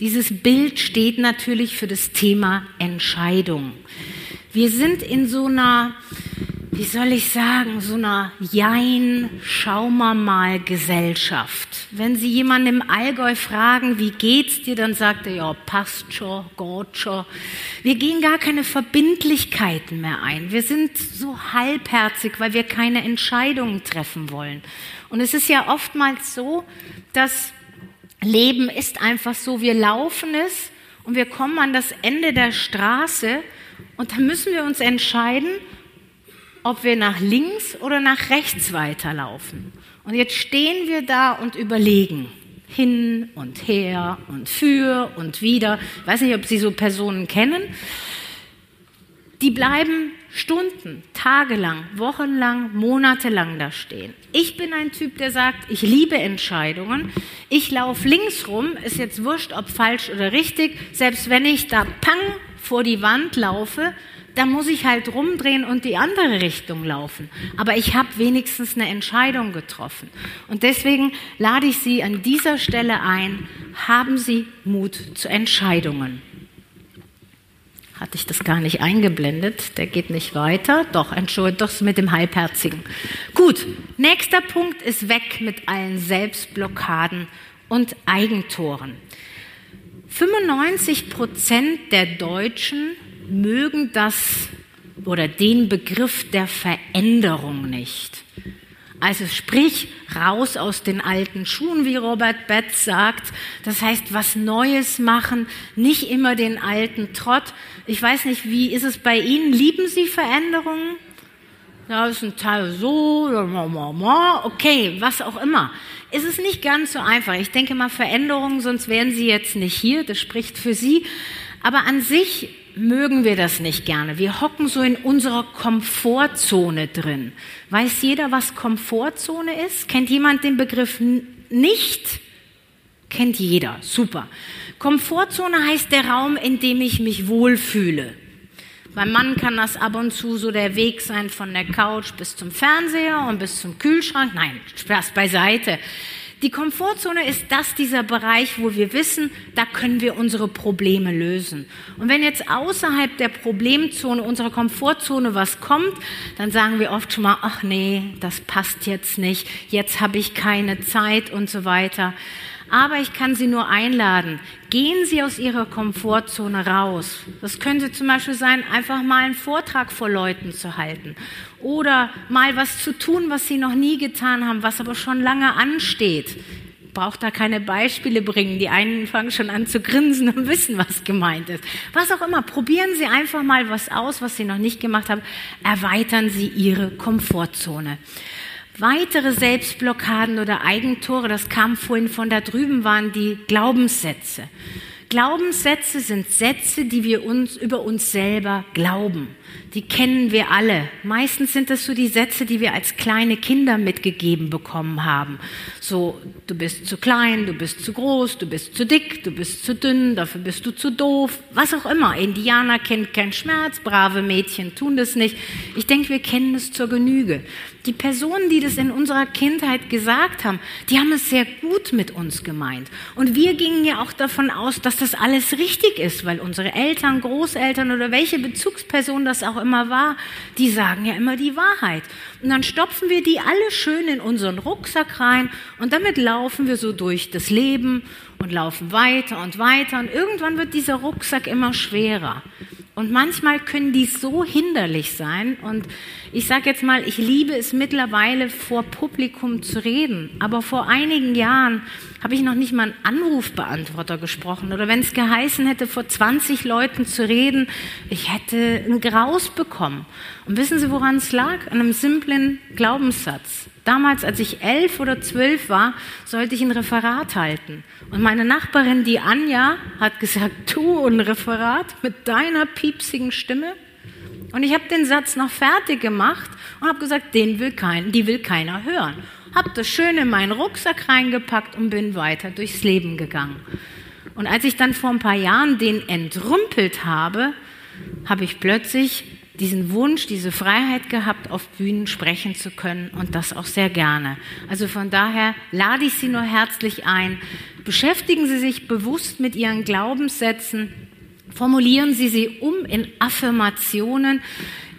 Dieses Bild steht natürlich für das Thema Entscheidung. Wir sind in so einer wie soll ich sagen, so einer Jein, schauen wir mal Gesellschaft. Wenn Sie jemanden im Allgäu fragen, wie geht's dir, dann sagt er, ja, passt schon, geht schon. Wir gehen gar keine Verbindlichkeiten mehr ein. Wir sind so halbherzig, weil wir keine Entscheidungen treffen wollen. Und es ist ja oftmals so, dass Leben ist einfach so, wir laufen es und wir kommen an das Ende der Straße und da müssen wir uns entscheiden, ob wir nach links oder nach rechts weiterlaufen. Und jetzt stehen wir da und überlegen hin und her und für und wieder. Ich weiß nicht, ob Sie so Personen kennen. Die bleiben Stunden, tagelang, wochenlang, monatelang da stehen. Ich bin ein Typ, der sagt, ich liebe Entscheidungen. Ich laufe links rum, ist jetzt wurscht, ob falsch oder richtig. Selbst wenn ich da pang vor die Wand laufe, dann muss ich halt rumdrehen und die andere Richtung laufen. Aber ich habe wenigstens eine Entscheidung getroffen. Und deswegen lade ich Sie an dieser Stelle ein, haben Sie Mut zu Entscheidungen hatte ich das gar nicht eingeblendet. Der geht nicht weiter. Doch, entschuldigt, doch mit dem Halbherzigen. Gut, nächster Punkt ist weg mit allen Selbstblockaden und Eigentoren. 95 Prozent der Deutschen mögen das oder den Begriff der Veränderung nicht. Also sprich, raus aus den alten Schuhen, wie Robert Betz sagt. Das heißt, was Neues machen, nicht immer den alten Trott. Ich weiß nicht, wie ist es bei Ihnen? Lieben Sie Veränderungen? Ja, ist ein Teil so, okay, was auch immer. Es ist nicht ganz so einfach. Ich denke mal Veränderungen, sonst wären Sie jetzt nicht hier. Das spricht für Sie. Aber an sich mögen wir das nicht gerne. Wir hocken so in unserer Komfortzone drin. Weiß jeder, was Komfortzone ist? Kennt jemand den Begriff nicht? Kennt jeder. Super. Komfortzone heißt der Raum, in dem ich mich wohlfühle. Beim Mann kann das ab und zu so der Weg sein von der Couch bis zum Fernseher und bis zum Kühlschrank. Nein, Spaß beiseite. Die Komfortzone ist das, dieser Bereich, wo wir wissen, da können wir unsere Probleme lösen. Und wenn jetzt außerhalb der Problemzone, unserer Komfortzone was kommt, dann sagen wir oft schon mal, ach nee, das passt jetzt nicht, jetzt habe ich keine Zeit und so weiter. Aber ich kann Sie nur einladen, gehen Sie aus Ihrer Komfortzone raus. Das könnte zum Beispiel sein, einfach mal einen Vortrag vor Leuten zu halten oder mal was zu tun, was Sie noch nie getan haben, was aber schon lange ansteht. Braucht da keine Beispiele bringen. Die einen fangen schon an zu grinsen und wissen, was gemeint ist. Was auch immer. Probieren Sie einfach mal was aus, was Sie noch nicht gemacht haben. Erweitern Sie Ihre Komfortzone. Weitere Selbstblockaden oder Eigentore, das kam vorhin von da drüben, waren die Glaubenssätze. Glaubenssätze sind Sätze, die wir uns über uns selber glauben die kennen wir alle. Meistens sind das so die Sätze, die wir als kleine Kinder mitgegeben bekommen haben. So, du bist zu klein, du bist zu groß, du bist zu dick, du bist zu dünn, dafür bist du zu doof, was auch immer. Indianer kennt keinen Schmerz, brave Mädchen tun das nicht. Ich denke, wir kennen es zur Genüge. Die Personen, die das in unserer Kindheit gesagt haben, die haben es sehr gut mit uns gemeint. Und wir gingen ja auch davon aus, dass das alles richtig ist, weil unsere Eltern, Großeltern oder welche Bezugsperson das auch immer war, die sagen ja immer die Wahrheit. Und dann stopfen wir die alle schön in unseren Rucksack rein und damit laufen wir so durch das Leben und laufen weiter und weiter und irgendwann wird dieser Rucksack immer schwerer. Und manchmal können die so hinderlich sein. Und ich sage jetzt mal, ich liebe es mittlerweile vor Publikum zu reden. Aber vor einigen Jahren habe ich noch nicht mal einen Anrufbeantworter gesprochen. Oder wenn es geheißen hätte, vor 20 Leuten zu reden, ich hätte einen Graus bekommen. Und wissen Sie, woran es lag? An einem simplen Glaubenssatz. Damals, als ich elf oder zwölf war, sollte ich ein Referat halten. Und meine Nachbarin, die Anja, hat gesagt, du ein Referat mit deiner piepsigen Stimme? Und ich habe den Satz noch fertig gemacht und habe gesagt, den will kein, die will keiner hören. Habe das schön in meinen Rucksack reingepackt und bin weiter durchs Leben gegangen. Und als ich dann vor ein paar Jahren den entrümpelt habe, habe ich plötzlich diesen Wunsch, diese Freiheit gehabt, auf Bühnen sprechen zu können und das auch sehr gerne. Also von daher lade ich Sie nur herzlich ein. Beschäftigen Sie sich bewusst mit Ihren Glaubenssätzen. Formulieren Sie sie um in Affirmationen.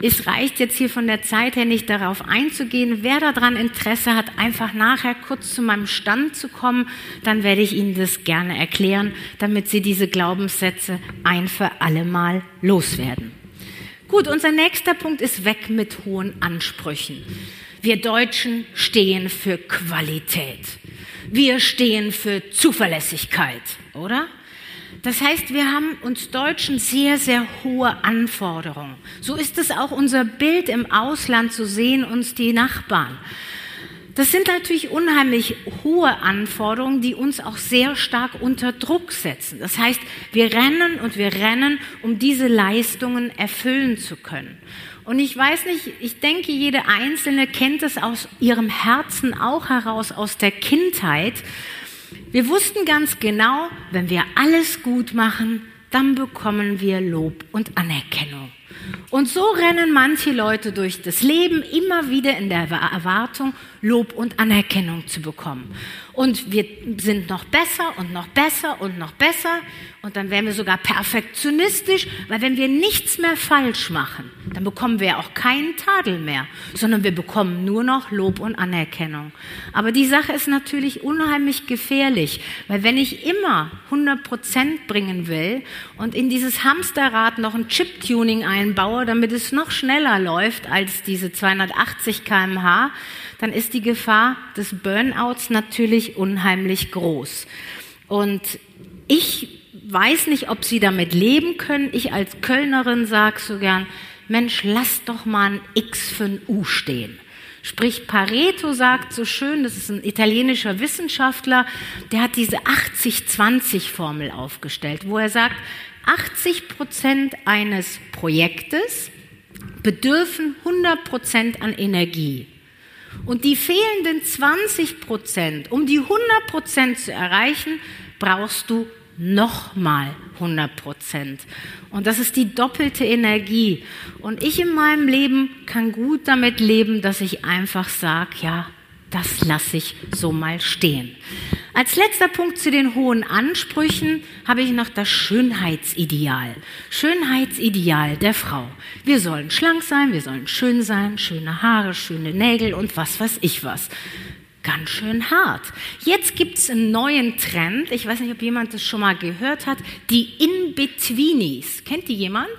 Es reicht jetzt hier von der Zeit her nicht darauf einzugehen. Wer daran Interesse hat, einfach nachher kurz zu meinem Stand zu kommen, dann werde ich Ihnen das gerne erklären, damit Sie diese Glaubenssätze ein für alle Mal loswerden. Gut, unser nächster Punkt ist weg mit hohen Ansprüchen. Wir Deutschen stehen für Qualität. Wir stehen für Zuverlässigkeit, oder? Das heißt, wir haben uns Deutschen sehr, sehr hohe Anforderungen. So ist es auch unser Bild im Ausland, so sehen uns die Nachbarn. Das sind natürlich unheimlich hohe Anforderungen, die uns auch sehr stark unter Druck setzen. Das heißt, wir rennen und wir rennen, um diese Leistungen erfüllen zu können. Und ich weiß nicht, ich denke, jede Einzelne kennt es aus ihrem Herzen auch heraus, aus der Kindheit. Wir wussten ganz genau, wenn wir alles gut machen, dann bekommen wir Lob und Anerkennung. Und so rennen manche Leute durch das Leben immer wieder in der Erwartung, Lob und Anerkennung zu bekommen. Und wir sind noch besser und noch besser und noch besser. Und dann werden wir sogar perfektionistisch, weil wenn wir nichts mehr falsch machen, dann bekommen wir auch keinen Tadel mehr, sondern wir bekommen nur noch Lob und Anerkennung. Aber die Sache ist natürlich unheimlich gefährlich, weil wenn ich immer 100 Prozent bringen will und in dieses Hamsterrad noch ein Chip-Tuning einbaue, damit es noch schneller läuft als diese 280 kmh, dann ist die Gefahr des Burnouts natürlich unheimlich groß. Und ich weiß nicht, ob Sie damit leben können. Ich als Kölnerin sage so gern, Mensch, lass doch mal ein X für ein U stehen. Sprich, Pareto sagt so schön, das ist ein italienischer Wissenschaftler, der hat diese 80-20-Formel aufgestellt, wo er sagt, 80 Prozent eines Projektes bedürfen 100 Prozent an Energie. Und die fehlenden 20 Prozent, um die 100 Prozent zu erreichen, brauchst du nochmal 100 Prozent. Und das ist die doppelte Energie. Und ich in meinem Leben kann gut damit leben, dass ich einfach sage, ja, das lasse ich so mal stehen. Als letzter Punkt zu den hohen Ansprüchen habe ich noch das Schönheitsideal. Schönheitsideal der Frau. Wir sollen schlank sein, wir sollen schön sein, schöne Haare, schöne Nägel und was weiß ich was. Ganz schön hart. Jetzt gibt es einen neuen Trend. Ich weiß nicht, ob jemand das schon mal gehört hat. Die In-Betweenies. Kennt die jemand?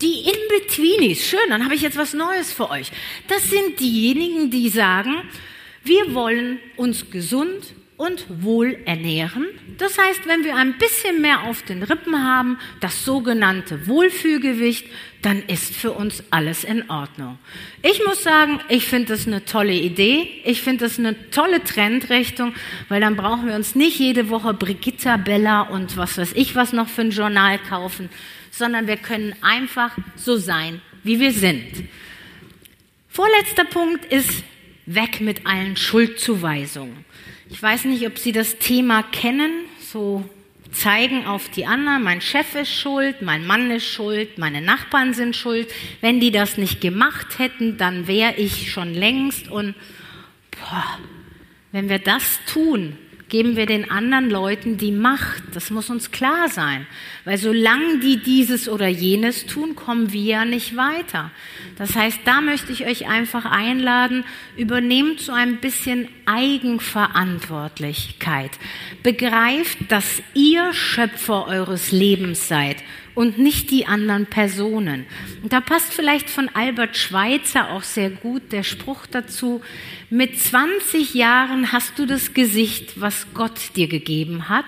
Die In-Betweenies. Schön, dann habe ich jetzt was Neues für euch. Das sind diejenigen, die sagen, wir wollen uns gesund und wohl ernähren. Das heißt, wenn wir ein bisschen mehr auf den Rippen haben, das sogenannte Wohlfühlgewicht, dann ist für uns alles in Ordnung. Ich muss sagen, ich finde das eine tolle Idee. Ich finde das eine tolle Trendrichtung, weil dann brauchen wir uns nicht jede Woche Brigitta Bella und was weiß ich was noch für ein Journal kaufen, sondern wir können einfach so sein, wie wir sind. Vorletzter Punkt ist weg mit allen Schuldzuweisungen. Ich weiß nicht, ob Sie das Thema kennen, so zeigen auf die anderen, mein Chef ist schuld, mein Mann ist schuld, meine Nachbarn sind schuld. Wenn die das nicht gemacht hätten, dann wäre ich schon längst und boah, wenn wir das tun, geben wir den anderen Leuten die Macht. Das muss uns klar sein. Weil solange die dieses oder jenes tun, kommen wir ja nicht weiter. Das heißt, da möchte ich euch einfach einladen, übernehmt so ein bisschen Eigenverantwortlichkeit. Begreift, dass ihr Schöpfer eures Lebens seid und nicht die anderen Personen. Und da passt vielleicht von Albert Schweitzer auch sehr gut der Spruch dazu, mit 20 Jahren hast du das Gesicht, was Gott dir gegeben hat.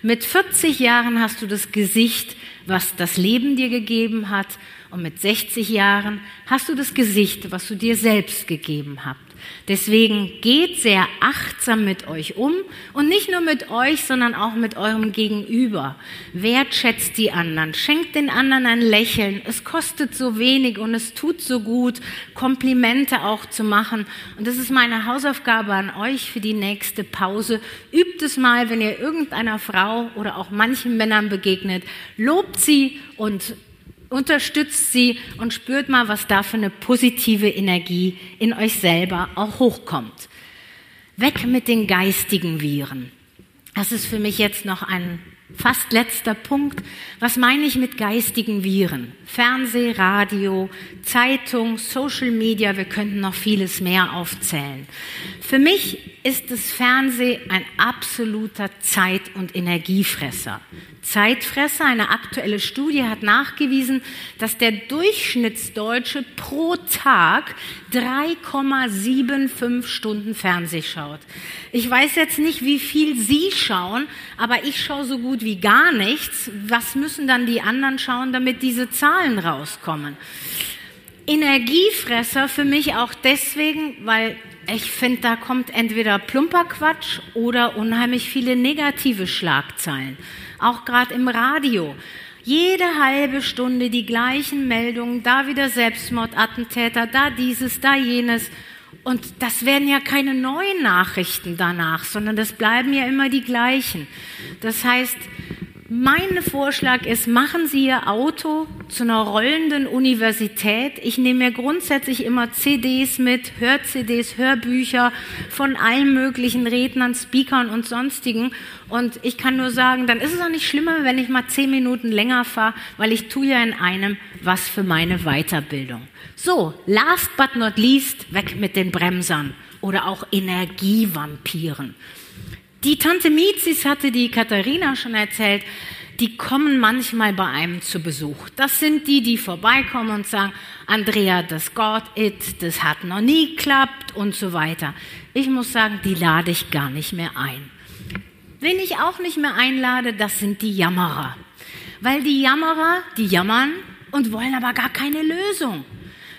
Mit 40 Jahren hast du das Gesicht, was das Leben dir gegeben hat. Und mit 60 Jahren hast du das Gesicht, was du dir selbst gegeben hast. Deswegen geht sehr achtsam mit euch um und nicht nur mit euch, sondern auch mit eurem Gegenüber. Wertschätzt die anderen, schenkt den anderen ein Lächeln. Es kostet so wenig und es tut so gut, Komplimente auch zu machen. Und das ist meine Hausaufgabe an euch für die nächste Pause. Übt es mal, wenn ihr irgendeiner Frau oder auch manchen Männern begegnet, lobt sie und unterstützt sie und spürt mal, was da für eine positive Energie in euch selber auch hochkommt. Weg mit den geistigen Viren. Das ist für mich jetzt noch ein fast letzter Punkt. Was meine ich mit geistigen Viren? Fernseh, Radio, Zeitung, Social Media, wir könnten noch vieles mehr aufzählen. Für mich ist das Fernsehen ein absoluter Zeit- und Energiefresser. Zeitfresser. Eine aktuelle Studie hat nachgewiesen, dass der Durchschnittsdeutsche pro Tag 3,75 Stunden Fernseh schaut. Ich weiß jetzt nicht, wie viel Sie schauen, aber ich schaue so gut wie gar nichts. Was müssen dann die anderen schauen, damit diese Zahlen rauskommen? Energiefresser für mich auch deswegen, weil ich finde, da kommt entweder plumper Quatsch oder unheimlich viele negative Schlagzeilen. Auch gerade im Radio. Jede halbe Stunde die gleichen Meldungen, da wieder Selbstmordattentäter, da dieses, da jenes. Und das werden ja keine neuen Nachrichten danach, sondern das bleiben ja immer die gleichen. Das heißt, mein Vorschlag ist, machen Sie Ihr Auto zu einer rollenden Universität. Ich nehme mir grundsätzlich immer CDs mit, Hör-CDs, Hörbücher von allen möglichen Rednern, Speakern und sonstigen. Und ich kann nur sagen, dann ist es auch nicht schlimmer, wenn ich mal zehn Minuten länger fahre, weil ich tue ja in einem was für meine Weiterbildung. So, last but not least, weg mit den Bremsern oder auch Energievampiren. Die Tante Mizis hatte die Katharina schon erzählt, die kommen manchmal bei einem zu Besuch. Das sind die, die vorbeikommen und sagen, Andrea, das got it, das hat noch nie geklappt und so weiter. Ich muss sagen, die lade ich gar nicht mehr ein. Wen ich auch nicht mehr einlade, das sind die Jammerer. Weil die Jammerer, die jammern und wollen aber gar keine Lösung.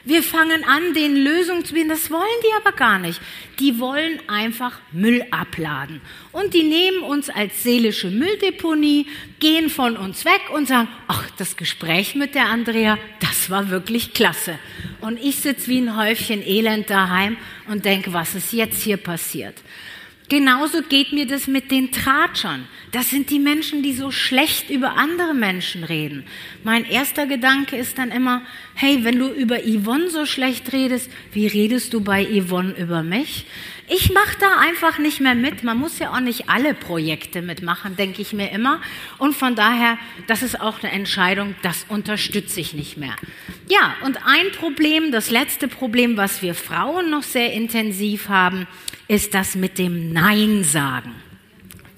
Wir fangen an, den Lösungen zu bieten. Das wollen die aber gar nicht. Die wollen einfach Müll abladen. Und die nehmen uns als seelische Mülldeponie, gehen von uns weg und sagen, ach, das Gespräch mit der Andrea, das war wirklich klasse. Und ich sitze wie ein Häufchen Elend daheim und denke, was ist jetzt hier passiert? Genauso geht mir das mit den Tratschern. Das sind die Menschen, die so schlecht über andere Menschen reden. Mein erster Gedanke ist dann immer, hey, wenn du über Yvonne so schlecht redest, wie redest du bei Yvonne über mich? Ich mache da einfach nicht mehr mit. Man muss ja auch nicht alle Projekte mitmachen, denke ich mir immer. Und von daher, das ist auch eine Entscheidung, das unterstütze ich nicht mehr. Ja, und ein Problem, das letzte Problem, was wir Frauen noch sehr intensiv haben, ist das mit dem Nein sagen.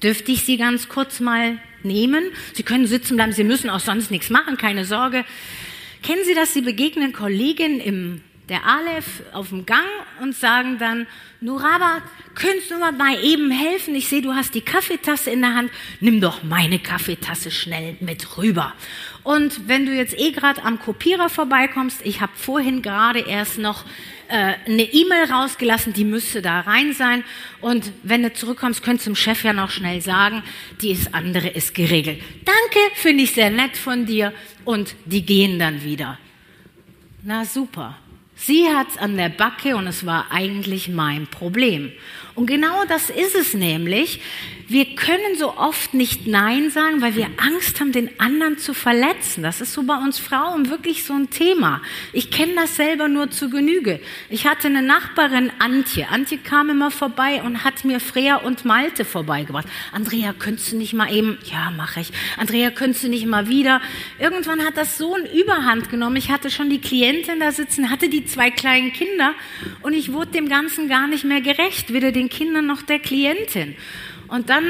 Dürfte ich Sie ganz kurz mal nehmen? Sie können sitzen bleiben, Sie müssen auch sonst nichts machen, keine Sorge. Kennen Sie das? Sie begegnen Kolleginnen im der Aleph auf dem Gang und sagen dann, Nuraba, könntest du mir mal eben helfen? Ich sehe, du hast die Kaffeetasse in der Hand. Nimm doch meine Kaffeetasse schnell mit rüber. Und wenn du jetzt eh gerade am Kopierer vorbeikommst, ich habe vorhin gerade erst noch äh, eine E-Mail rausgelassen, die müsste da rein sein. Und wenn du zurückkommst, könntest du dem Chef ja noch schnell sagen, die andere ist geregelt. Danke, finde ich sehr nett von dir. Und die gehen dann wieder. Na super. Sie hat's an der Backe und es war eigentlich mein Problem. Und genau das ist es nämlich. Wir können so oft nicht Nein sagen, weil wir Angst haben, den anderen zu verletzen. Das ist so bei uns Frauen wirklich so ein Thema. Ich kenne das selber nur zu Genüge. Ich hatte eine Nachbarin, Antje. Antje kam immer vorbei und hat mir Freya und Malte vorbeigebracht. Andrea, könntest du nicht mal eben, ja, mache ich. Andrea, könntest du nicht mal wieder? Irgendwann hat das so ein Überhand genommen. Ich hatte schon die Klientin da sitzen, hatte die zwei kleinen Kinder und ich wurde dem Ganzen gar nicht mehr gerecht. Weder den Kindern noch der Klientin. Und dann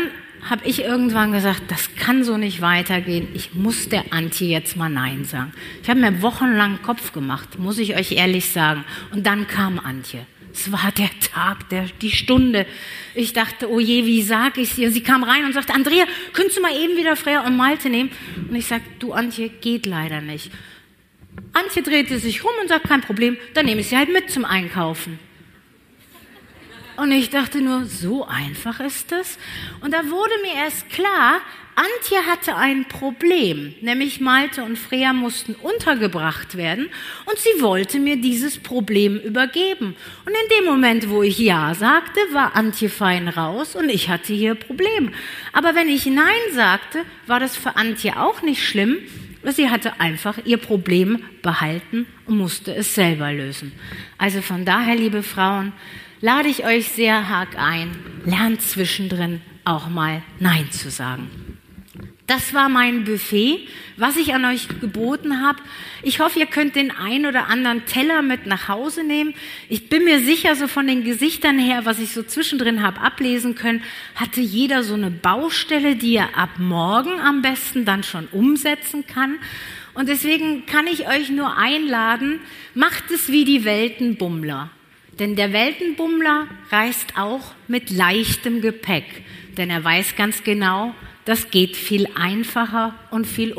habe ich irgendwann gesagt, das kann so nicht weitergehen. Ich muss der Anti jetzt mal Nein sagen. Ich habe mir wochenlang Kopf gemacht, muss ich euch ehrlich sagen. Und dann kam Antje. Es war der Tag, der, die Stunde. Ich dachte, oh je, wie sag ich ihr? Sie kam rein und sagte, Andrea, könntest du mal eben wieder Freya und Malte nehmen? Und ich sagte, du Antje, geht leider nicht. Antje drehte sich rum und sagt, kein Problem, dann nehme ich sie halt mit zum Einkaufen. Und ich dachte nur, so einfach ist es. Und da wurde mir erst klar, Antje hatte ein Problem, nämlich Malte und Freya mussten untergebracht werden und sie wollte mir dieses Problem übergeben. Und in dem Moment, wo ich Ja sagte, war Antje fein raus und ich hatte hier Problem. Aber wenn ich Nein sagte, war das für Antje auch nicht schlimm, Sie hatte einfach ihr Problem behalten und musste es selber lösen. Also von daher, liebe Frauen, lade ich euch sehr arg ein, lernt zwischendrin auch mal Nein zu sagen. Das war mein Buffet, was ich an euch geboten habe. Ich hoffe, ihr könnt den ein oder anderen Teller mit nach Hause nehmen. Ich bin mir sicher, so von den Gesichtern her, was ich so zwischendrin habe ablesen können, hatte jeder so eine Baustelle, die er ab morgen am besten dann schon umsetzen kann. Und deswegen kann ich euch nur einladen, macht es wie die Weltenbummler. Denn der Weltenbummler reist auch mit leichtem Gepäck, denn er weiß ganz genau, das geht viel einfacher und viel,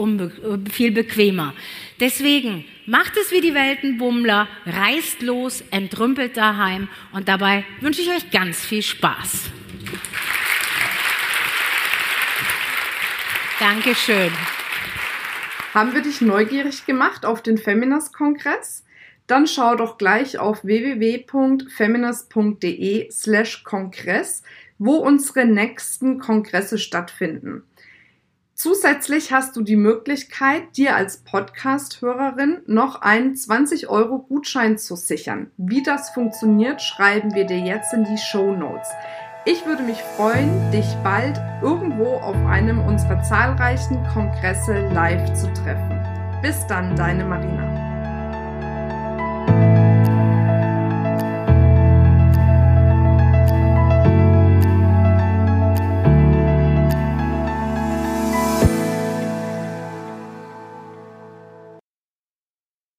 viel bequemer. Deswegen macht es wie die Weltenbummler, reist los, entrümpelt daheim und dabei wünsche ich euch ganz viel Spaß. Dankeschön. Haben wir dich neugierig gemacht auf den Feminist-Kongress? Dann schau doch gleich auf www.feminist.de slash Kongress, wo unsere nächsten Kongresse stattfinden. Zusätzlich hast du die Möglichkeit, dir als Podcast-Hörerin noch einen 20 Euro Gutschein zu sichern. Wie das funktioniert, schreiben wir dir jetzt in die Show Notes. Ich würde mich freuen, dich bald irgendwo auf einem unserer zahlreichen Kongresse live zu treffen. Bis dann, deine Marina.